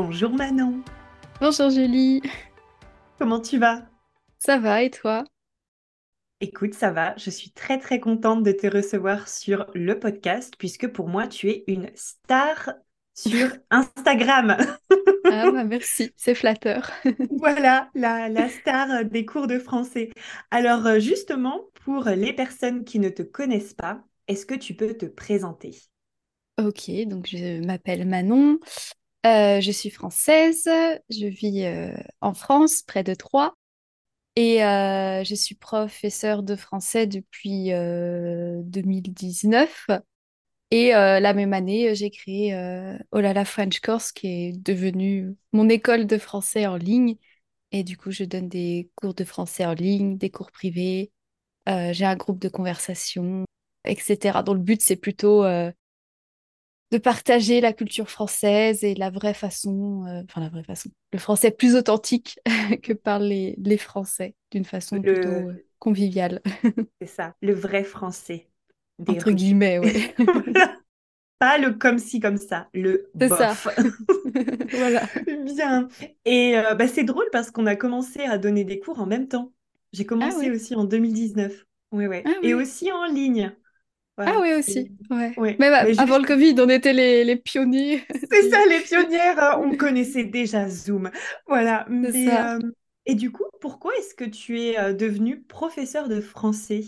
Bonjour Manon, Bonjour Julie, comment tu vas? Ça va et toi? Écoute, ça va, je suis très très contente de te recevoir sur le podcast puisque pour moi tu es une star sur Instagram. Ah bah merci, c'est flatteur. Voilà, la, la star des cours de français. Alors euh, justement, pour les personnes qui ne te connaissent pas, est-ce que tu peux te présenter? Ok, donc je m'appelle Manon, euh, je suis française, je vis euh, en France, près de Troyes, et euh, je suis professeure de français depuis 2019. Et la même année, j'ai créé Olala French Course, qui est devenue mon école de français en ligne. Et du coup, je donne des cours de français en ligne, des cours privés. j'ai un groupe de conversation, etc. Donc le but, c'est plutôt de partager la culture française et la vraie façon, euh, enfin la vraie façon, le français plus authentique que parlent les, les Français, d'une façon plutôt euh, conviviale. C'est ça, le vrai français. Entre guillemets, oui. Pas le comme ci, comme ça, le C'est ça. voilà. Bien. Et euh, bah, c'est drôle parce qu'on a commencé à donner des cours en même temps. J'ai Ah commencé oui, aussi en 2019. Oui, ouais. ah Et oui. aussi en ligne. Ah oui aussi, ouais. Ouais. Même avant le Covid, on était les, les pionniers. C'est ça, les pionnières, euh, on connaissait déjà Zoom. Voilà. Mais, ça. euh, et du coup, pourquoi est-ce que tu es euh, devenue professeure de français?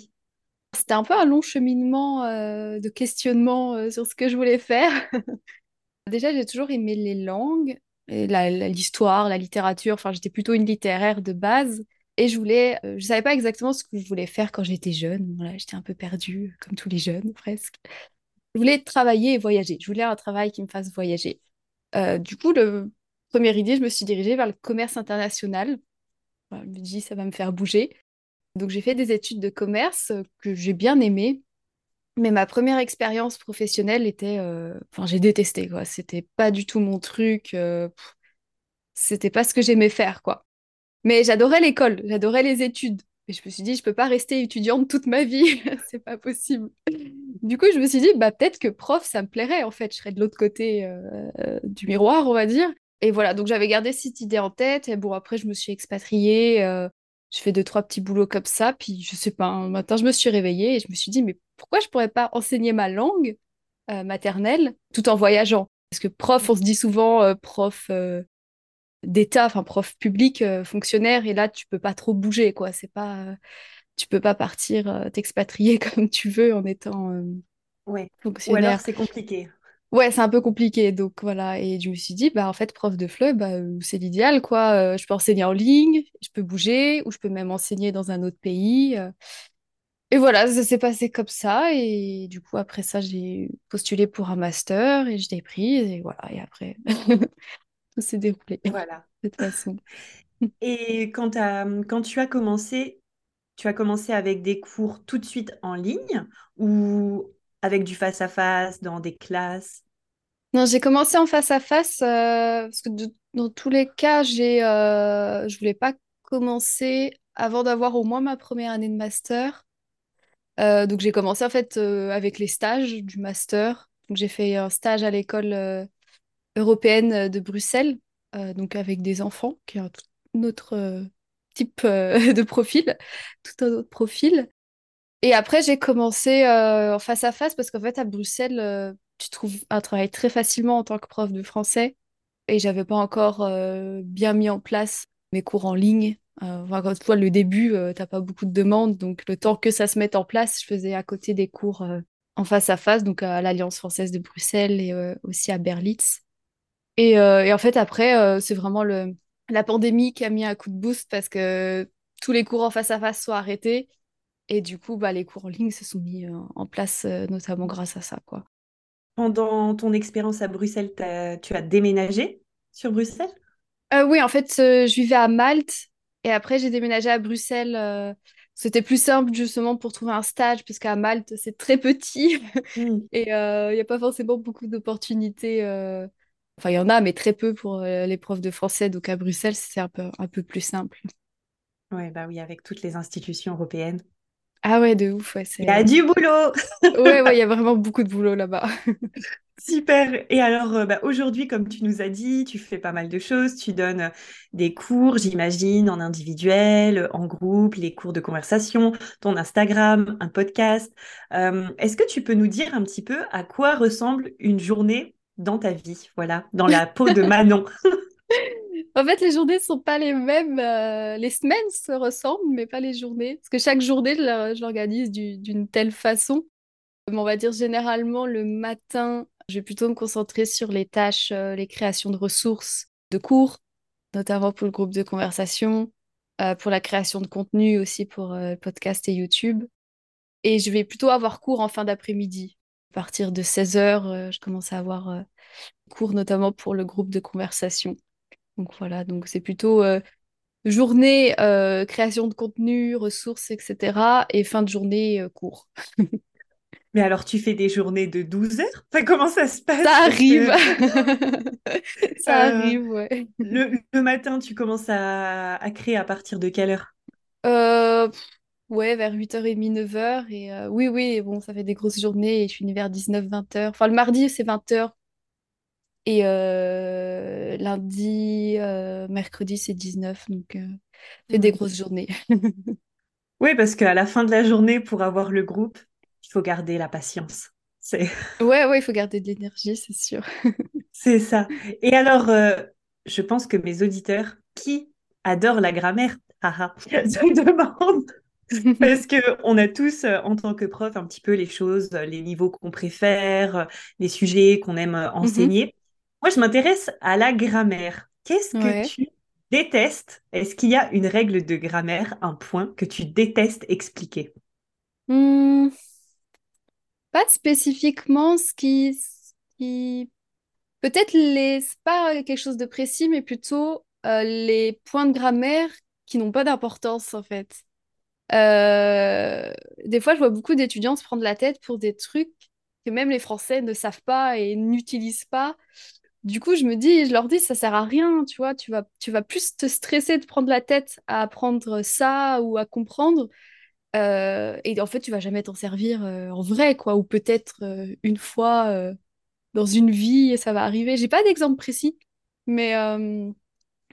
C'était un peu un long cheminement euh, de questionnement euh, sur ce que je voulais faire. Déjà, j'ai toujours aimé les langues, et la- l'histoire, la, littérature. Enfin, j'étais plutôt une littéraire de base. Et je voulais, euh, je savais pas exactement ce que je voulais faire quand j'étais jeune. Voilà, j'étais un peu perdue, comme tous les jeunes presque. Je voulais travailler et voyager. Je voulais un travail qui me fasse voyager. Euh, du coup, le première idée, je me suis dirigée vers le commerce international. Je me dis, ça va me faire bouger. Donc, j'ai fait des études de commerce euh, que j'ai bien aimées. Mais ma première expérience professionnelle était, enfin, j'ai détesté, quoi. C'était pas du tout mon truc. euh, c'était pas ce que j'aimais faire, quoi. Mais j'adorais l'école, j'adorais les études. Et je me suis dit, je peux pas rester étudiante toute ma vie, c'est pas possible. Du coup, je me suis dit, bah peut-être que prof, ça me plairait, en fait. Je serais de l'autre côté euh, du miroir, on va dire. Et voilà, donc j'avais gardé cette idée en tête. Et bon, après, je me suis expatriée. euh, je fais deux, trois petits boulots comme ça. Puis, je sais pas, un matin, je me suis réveillée et je me suis dit, mais pourquoi je pourrais pas enseigner ma langue euh, maternelle tout en voyageant? Parce que prof, on se dit souvent prof d'État, enfin prof public, euh, fonctionnaire, et là, tu peux pas trop bouger, quoi. C'est pas, euh, tu peux pas partir euh, t'expatrier comme tu veux en étant Ouais. Ou alors fonctionnaire. c'est compliqué. Ouais, c'est un peu compliqué, donc voilà. Et je me suis dit, bah en fait, prof de FLE, bah, c'est l'idéal, quoi. Je peux enseigner en ligne, je peux bouger, ou je peux même enseigner dans un autre pays. Et voilà, ça s'est passé comme ça. Et du coup, après ça, j'ai postulé pour un master et je l'ai pris. Et voilà, et après, tout s'est déroulé de Voilà. cette façon. Et quand quand tu as commencé, tu as commencé avec des cours tout de suite en ligne ou avec du face-à-face dans des classes? Non, j'ai commencé en face à face euh, parce que de- dans tous les cas, j'ai, euh, je voulais pas commencer avant d'avoir au moins ma première année de master. Euh, donc j'ai commencé en fait euh, avec les stages du master. Donc j'ai fait un stage à l'école européenne de Bruxelles, euh, donc avec des enfants, qui est un tout autre euh, type euh, de profil, tout un autre profil. Et après j'ai commencé euh, en face à face parce qu'en fait à Bruxelles, euh, tu trouves un travail très facilement en tant que prof de français. Et j'avais pas encore euh, bien mis en place mes cours en ligne. Euh, enfin, quand tu vois, le début, euh, t'as pas beaucoup de demandes. Donc, le temps que ça se mette en place, je faisais à côté des cours euh, en face à face, donc à l'Alliance française de Bruxelles et euh, aussi à Berlitz. Et, euh, et en fait, après, euh, c'est vraiment le, la pandémie qui a mis un coup de boost parce que tous les cours en face à face sont arrêtés. Et du coup, bah, les cours en ligne se sont mis euh, en place, notamment grâce à ça, quoi. Pendant ton expérience à Bruxelles, tu as déménagé sur Bruxelles? Euh, oui, en fait, euh, je vivais à Malte et après j'ai déménagé à Bruxelles. euh, c'était plus simple justement pour trouver un stage parce qu'à Malte, c'est très petit Hmm. et il n'y a pas forcément beaucoup d'opportunités. Enfin, il y en a, mais très peu pour euh, les profs de français. Donc à Bruxelles, c'est un peu, un peu plus simple. Ouais, bah oui, avec toutes les institutions européennes. Ah ouais, de ouf, ouais, Il y a du boulot! Ouais, ouais, il y a vraiment beaucoup de boulot là-bas. Super. Et alors, euh, bah, aujourd'hui, comme tu nous as dit, tu fais pas mal de choses. Tu donnes euh, des cours, j'imagine, en individuel, en groupe, les cours de conversation, ton Instagram, un podcast. Euh, est-ce que tu peux nous dire un petit peu à quoi ressemble une journée dans ta vie? Voilà, dans la peau de Manon. En fait, les journées sont pas les mêmes. euh, les semaines se ressemblent, mais pas les journées. Parce que chaque journée, je l'organise du- d'une telle façon. Mais on va dire généralement le matin, je vais plutôt me concentrer sur les tâches, euh, les créations de ressources, de cours, notamment pour le groupe de conversation, euh, pour la création de contenu aussi pour le podcast et YouTube. Et je vais plutôt avoir cours en fin d'après-midi. À partir de 16h, je commence à avoir euh, cours notamment pour le groupe de conversation. Donc voilà, donc c'est plutôt euh, journée, euh, création de contenu, ressources, etc. Et fin de journée, euh, cours. Mais alors, tu fais des journées de 12 heures? Enfin, comment ça se passe? Ça arrive. que, Ça euh, arrive, ouais. le, le matin, tu commences à, à créer à partir de quelle heure? Euh, ouais, vers 8h30, 9h. Et euh, oui, oui, bon, ça fait des grosses journées et je finis vers 19, 20h. Enfin, le mardi, c'est 20h. Et euh, lundi, euh, mercredi, c'est 19. Donc, euh, fait des grosses journées. Oui, parce qu'à la fin de la journée, pour avoir le groupe, il faut garder la patience. C'est, Ouais, ouais, il faut garder de l'énergie, c'est sûr. c'est ça. Et alors, je pense que mes auditeurs qui adorent la grammaire, haha, se demandent, parce qu'on a tous, euh, en tant que prof, un petit peu les choses, euh, les niveaux qu'on préfère, euh, les sujets qu'on aime Mhm. enseigner. Moi, je m'intéresse à la grammaire. Qu'est-ce que tu détestes? Est-ce qu'il y a une règle de grammaire, un point que tu détestes expliquer? Hmm, pas spécifiquement ce qui, ce qui... Peut-être les... pas quelque chose de précis, mais plutôt euh, les points de grammaire qui n'ont pas d'importance, en fait. Euh, Des fois, je vois beaucoup d'étudiants se prendre la tête pour des trucs que même les Français ne savent pas et n'utilisent pas. Du coup, je me dis, je leur dis, ça sert à rien, tu vois, tu vas, tu vas plus te stresser de prendre la tête à apprendre ça ou à comprendre euh, et en fait, tu vas jamais t'en servir euh, en vrai, quoi. Ou peut-être une fois dans une vie, et ça va arriver. J'ai pas d'exemple précis, mais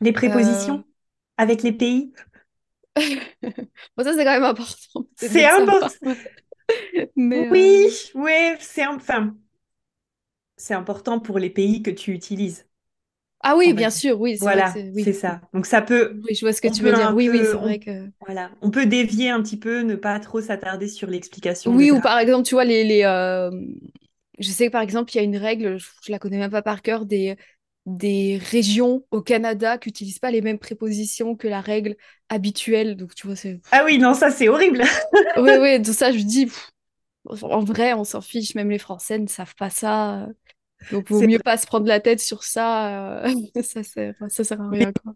Les euh, prépositions avec les pays? Bon, ça c'est quand même important C'est important. Mais Oui, euh, oui, c'est enfin, c'est important pour les pays que tu utilises, ah oui, bien sûr, oui, Voilà, c'est oui, ça. Donc ça peut, oui, je vois ce que on tu veux dire. Oui, oui, c'est vrai que voilà, on peut dévier un petit peu, ne pas trop s'attarder sur l'explication oui, ou par exemple, tu vois les les euh, je sais que par exemple, il y a une règle, je, je la connais même pas par cœur, des des régions au Canada qui n'utilisent pas les mêmes prépositions que la règle habituelle. Donc, tu vois, c'est Ah oui, non, ça c'est horrible. Ouais, ouais, tout ça, je dis, pff, en vrai, on s'en fiche, même les Français ne savent pas ça. Donc, vaut C'est mieux vrai. pas se prendre la tête sur ça. euh, ça sert, ça sert à rien, quoi.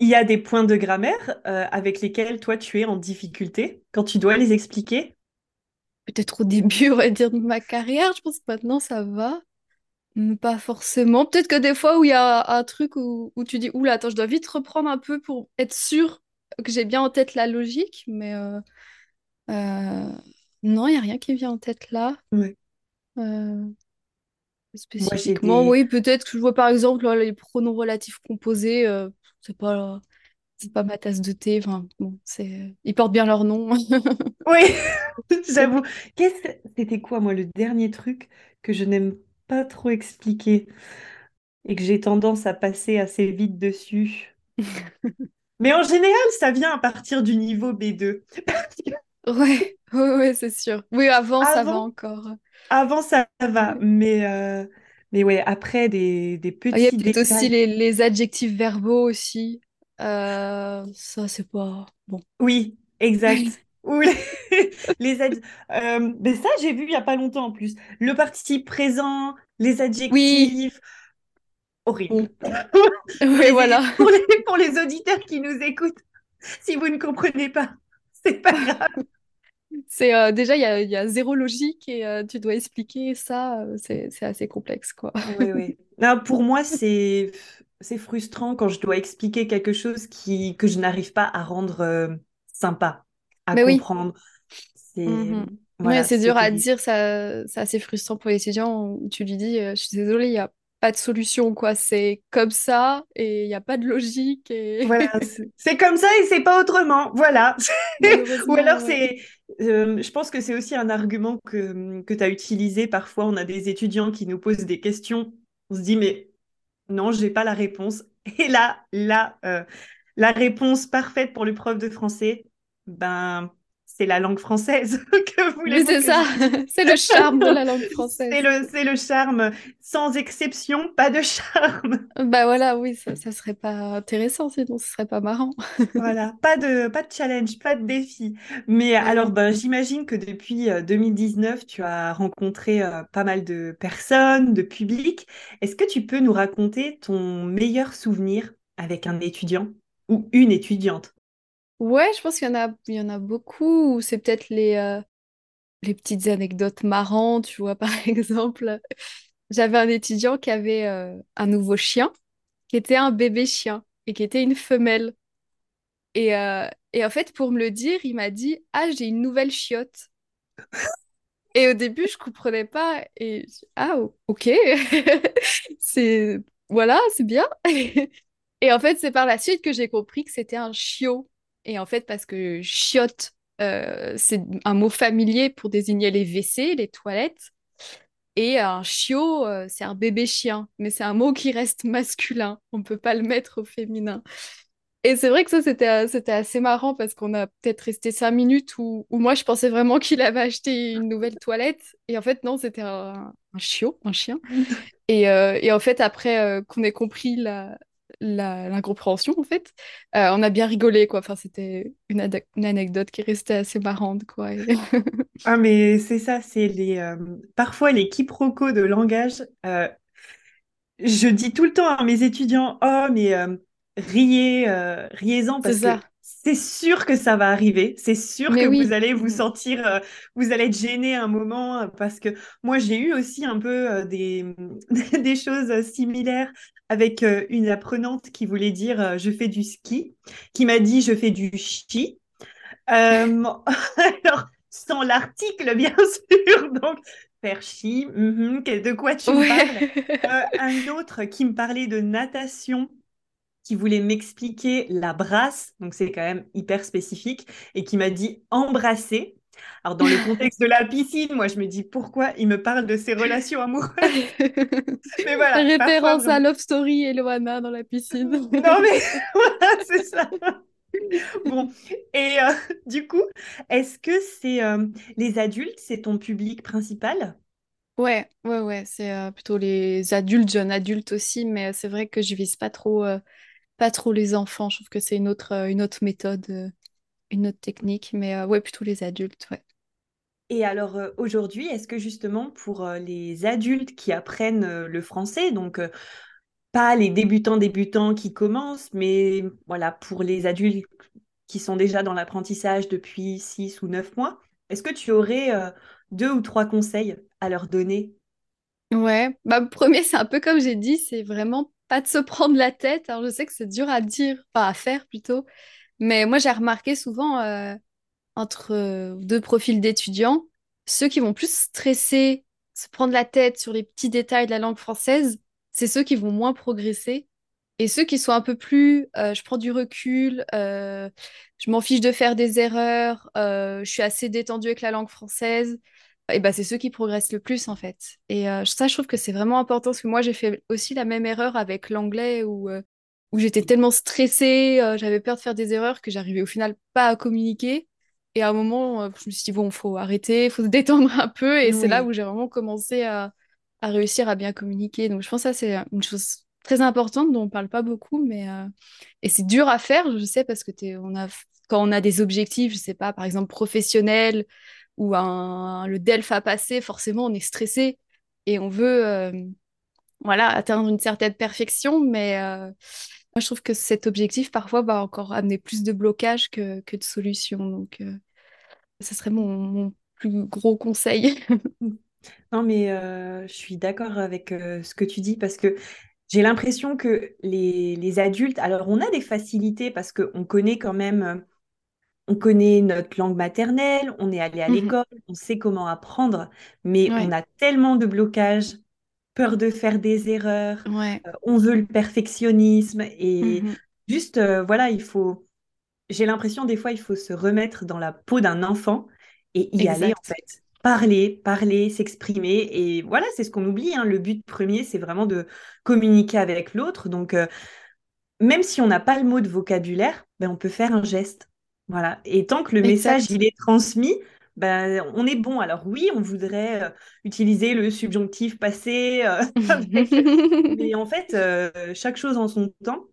il y a des points de grammaire euh, avec lesquels toi tu es en difficulté quand tu dois les expliquer? Peut-être au début, on va dire, de ma carrière, je pense que maintenant, ça va. Mais Pas forcément. Peut-être que des fois où il y a un truc où, où tu dis, oula, attends, je dois vite reprendre un peu pour être sûr que j'ai bien en tête la logique. Mais euh, euh, non, il n'y a rien qui vient en tête là. Ouais. Euh, Moi Spécifiquement, des, oui, peut-être que je vois par exemple là, les pronoms relatifs composés, c'est pas, c'est pas ma tasse de thé. Enfin, bon, c'est, ils portent bien leur nom. oui, j'avoue. Qu'est-ce c'était quoi moi le dernier truc que je n'aime pas trop expliqué et que j'ai tendance à passer assez vite dessus. Mais en général, ça vient à partir du niveau B2. Ouais, ouais, ouais, c'est sûr. Oui, avant, ça va encore. avant ça va, mais, euh, mais ouais, après des, des Ah, Il y a petits peut-être aussi les adjectifs verbaux aussi. Euh, ça, c'est pas bon. Oui, exact. Ou les, les ad- euh, mais ça, j'ai vu il y a pas longtemps en plus. Le participe présent, les Oui, adjectifs, bon. horrible. Pour Oui, les, voilà. pour les, pour les auditeurs qui nous écoutent, si vous ne comprenez pas, c'est pas grave. C'est euh, déjà il y a, il y a zéro logique et euh, tu dois expliquer ça, c'est c'est assez complexe quoi. Oui, oui. Non, pour moi, c'est c'est frustrant quand je dois expliquer quelque chose qui, que je n'arrive pas à rendre euh, sympa, à Mais oui. comprendre. C'est Mhm. Voilà, c'est dur à dire, ça, c'est assez frustrant pour l'étudiant où tu lui dis euh, je suis désolée, il n'y a pas de solution quoi, c'est comme ça et il n'y a pas de logique et Voilà, c'est comme ça et c'est pas autrement. Voilà. Ou alors c'est, euh, je pense que c'est aussi un argument que, que tu as utilisé. Parfois, on a des étudiants qui nous posent des questions. On se dit, mais non, j'ai pas la réponse. Et là, là, euh, la réponse parfaite pour le prof de français, ben, c'est la langue française. Que Oui, voulez-vous c'est je ça, vous c'est le charme de la langue C'est française. le, c'est le charme. Sans exception, pas de charme. Bah voilà, oui, ça, ça serait pas intéressant sinon ce serait pas marrant. Voilà, pas de, pas de challenge, pas de défi. Mais alors, ben, j'imagine que depuis euh, 2019, tu as rencontré euh, pas mal de personnes, de publics. Est-ce que tu peux nous raconter ton meilleur souvenir avec un étudiant ou une étudiante? Ouais, je pense qu'il y en a, il y en a beaucoup. ou C'est peut-être les, euh, les petites anecdotes marrantes, tu vois, par exemple. J'avais un étudiant qui avait euh, un nouveau chien, qui était un bébé chien et qui était une femelle. Et, euh, et en fait, pour me le dire, il m'a dit, Ah, j'ai une nouvelle chiotte. Et au début, je comprenais pas. Et je- ah, o- ok. C'est voilà, c'est bien. Et en fait, c'est par la suite que j'ai compris que c'était un chiot. Et en fait, parce que chiotte, euh, c'est un mot familier pour désigner les WC, les toilettes. Et un chiot, euh, c'est un bébé chien. Mais c'est un mot qui reste masculin. On ne peut pas le mettre au féminin. Et c'est vrai que ça, c'était euh, c'était assez marrant parce qu'on a peut-être resté cinq minutes où, où moi, je pensais vraiment qu'il avait acheté une nouvelle toilette. Et en fait, non, c'était un, un chiot, un chien. Et, euh, et en fait, après euh, qu'on ait compris la, l'incompréhension, en fait, euh, on a bien rigolé, quoi. Enfin, c'était une, anecdote qui restait assez marrante, quoi. Et- Ah, mais c'est ça, c'est les, euh, parfois les quiproquos de langage. euh, Je dis tout le temps à mes étudiants, oh, mais riez, riez-en parce que c'est sûr que ça va arriver. C'est sûr Mais que vous allez vous Mhm. sentir, euh, vous allez être gêné un moment parce que moi, j'ai eu aussi un peu euh, des, des choses similaires avec euh, une apprenante qui voulait dire euh, je fais du ski, qui m'a dit je fais du ski. Euh, alors, sans l'article, bien sûr. Donc, faire chi, mhm, que- de quoi tu me parles? Euh, un autre qui me parlait de natation, qui voulait m'expliquer la brasse, donc c'est quand même hyper spécifique, et qui m'a dit embrasser. Alors, dans le contexte de la piscine, moi, je me dis pourquoi il me parle de ses relations amoureuses? Mais voilà, parfois Référence à. Love Story et Loana dans la piscine. Non, mais voilà, c'est ça. Bon, et euh, du coup, est-ce que c'est euh, les adultes, c'est ton public principal? Ouais, ouais, ouais, c'est euh, plutôt les adultes, jeunes adultes aussi, mais c'est vrai que je vise pas trop, pas trop les enfants. Je trouve que c'est une autre, une autre méthode, une autre technique, mais euh, ouais, plutôt les adultes, ouais. Et alors euh, aujourd'hui, est-ce que justement pour euh, les adultes qui apprennent euh, le français, donc pas les débutants débutants qui commencent, mais voilà, pour les adultes qui sont déjà dans l'apprentissage depuis six ou neuf mois, est-ce que tu aurais deux ou trois conseils à leur donner? Ouais, bah, le premier, c'est un peu comme j'ai dit, c'est vraiment pas de se prendre la tête. Alors, je sais que c'est dur à dire, pas à faire plutôt, mais moi, j'ai remarqué souvent euh, entre euh, deux profils d'étudiants, ceux qui vont plus stresser, se prendre la tête sur les petits détails de la langue française, c'est ceux qui vont moins progresser. Et ceux qui sont un peu plus, euh, je prends du recul, je m'en fiche de faire des erreurs, je suis assez détendue avec la langue française, et bah, c'est ceux qui progressent le plus en fait. Et ça, je trouve que c'est vraiment important parce que moi, j'ai fait aussi la même erreur avec l'anglais où, où j'étais tellement stressée, euh, j'avais peur de faire des erreurs que j'arrivais au final pas à communiquer. Et à un moment, je me suis dit, bon, faut arrêter, faut se détendre un peu. Et c'est là où j'ai vraiment commencé à, à, réussir à bien communiquer. Donc, je pense que ça, c'est une chose très importante dont on parle pas beaucoup. mais Et c'est dur à faire, je sais, parce que es, on a, quand on a des objectifs, je sais pas, par exemple, professionnels, ou un, le DELF a passé, forcément on est stressé et on veut euh, voilà, atteindre une certaine perfection, mais euh, moi je trouve que cet objectif parfois va encore amener plus de blocages que, que de solutions. Donc euh, ce serait mon, mon, plus gros conseil. non mais je suis d'accord avec ce que tu dis parce que j'ai l'impression que les, les, adultes, alors on a des facilités parce qu'on connaît quand même on connaît notre langue maternelle, on est allé à mmh l'école, on sait comment apprendre, mais on a tellement de blocages, peur de faire des erreurs, euh, on veut le perfectionnisme et mmh juste, euh, voilà, il faut, j'ai l'impression des fois, il faut se remettre dans la peau d'un enfant et y aller en fait. Parler, parler, s'exprimer. Et voilà, c'est ce qu'on oublie. Hein. Le but premier, c'est vraiment de communiquer avec l'autre. Donc, euh, même si on n'a pas le mot de vocabulaire, ben, on peut faire un geste. Voilà. Et tant que le message il est transmis, ben, on est bon. Alors oui, on voudrait euh, utiliser le subjonctif passé, euh, mais en fait, euh, chaque chose en son temps.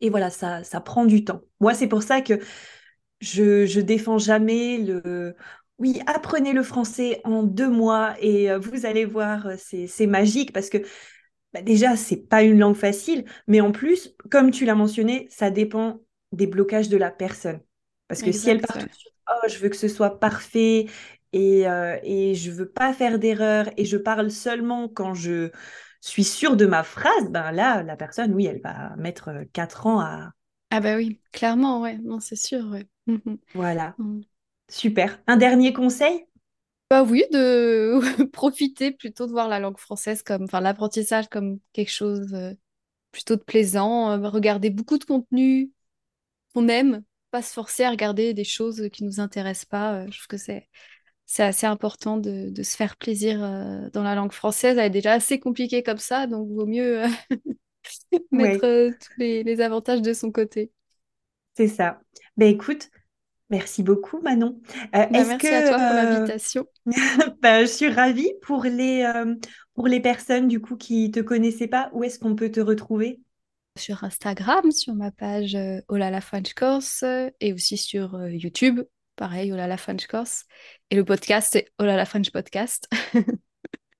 Et voilà, ça, ça prend du temps. Moi, c'est pour ça que je, je défends jamais le. Oui, apprenez le français en deux mois et vous allez voir, c'est magique parce que bah, déjà, c'est pas une langue facile, mais en plus, comme tu l'as mentionné, ça dépend des blocages de la personne. Parce que si elle part tout de suite, oh, je veux que ce soit parfait et, euh, et je veux pas faire d'erreur et je parle seulement quand je suis sûre de ma phrase, ben là, la personne, oui, elle va mettre euh, quatre ans à. Ah bah oui, clairement, ouais, non, c'est sûr, ouais. Voilà. Mmh. Super. Un dernier conseil? Bah oui, de profiter plutôt de voir la langue française comme, enfin l'apprentissage comme quelque chose euh, plutôt de plaisant, euh, regarder beaucoup de contenu qu'on aime, pas se forcer à regarder des choses qui nous intéressent pas. Euh, je trouve que c'est c'est assez important de, de, se faire plaisir euh, dans la langue française. Elle est déjà assez compliquée comme ça, donc vaut mieux euh, mettre tous les, les, avantages de son côté. C'est ça. Ben écoute, merci beaucoup Manon. Ben, merci que, à toi pour l'invitation. ben, je suis ravie pour les, pour les personnes du coup qui te connaissaient pas. Où est-ce qu'on peut te retrouver? Sur Instagram, sur ma page euh, Olala French Course et aussi sur euh, YouTube, pareil, Olala French Course. Et le podcast, c'est Olala French Podcast.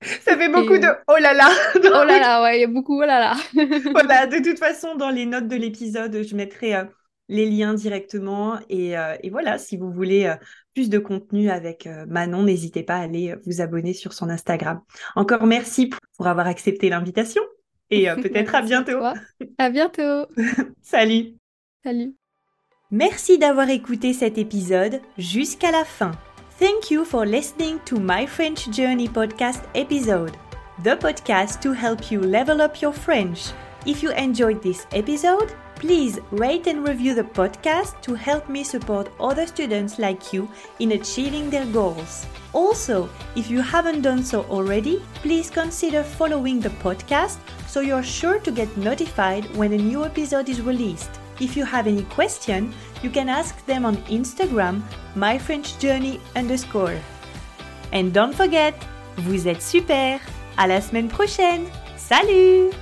Ça fait beaucoup de oh là là. oh là là, ouais, il y a beaucoup oh là là. voilà, de toute façon, dans les notes de l'épisode, je mettrai euh, les liens directement. Et, et, voilà, si vous voulez plus de contenu avec Manon, n'hésitez pas à aller vous abonner sur son Instagram. Encore merci pour avoir accepté l'invitation. Et euh, peut-être à bientôt. À bientôt. Salut. Salut. Merci d'avoir écouté cet épisode jusqu'à la fin. Thank you for listening to my French Journey podcast episode, the podcast to help you level up your French. If you enjoyed this episode, please rate and review the podcast to help me support other students like you in achieving their goals. Also, if you haven't done so already, please consider following the podcast so you're sure to get notified when a new episode is released. If you have any question, you can ask them on Instagram, myfrenchjourney underscore. And don't forget, vous êtes super! À la semaine prochaine! Salut!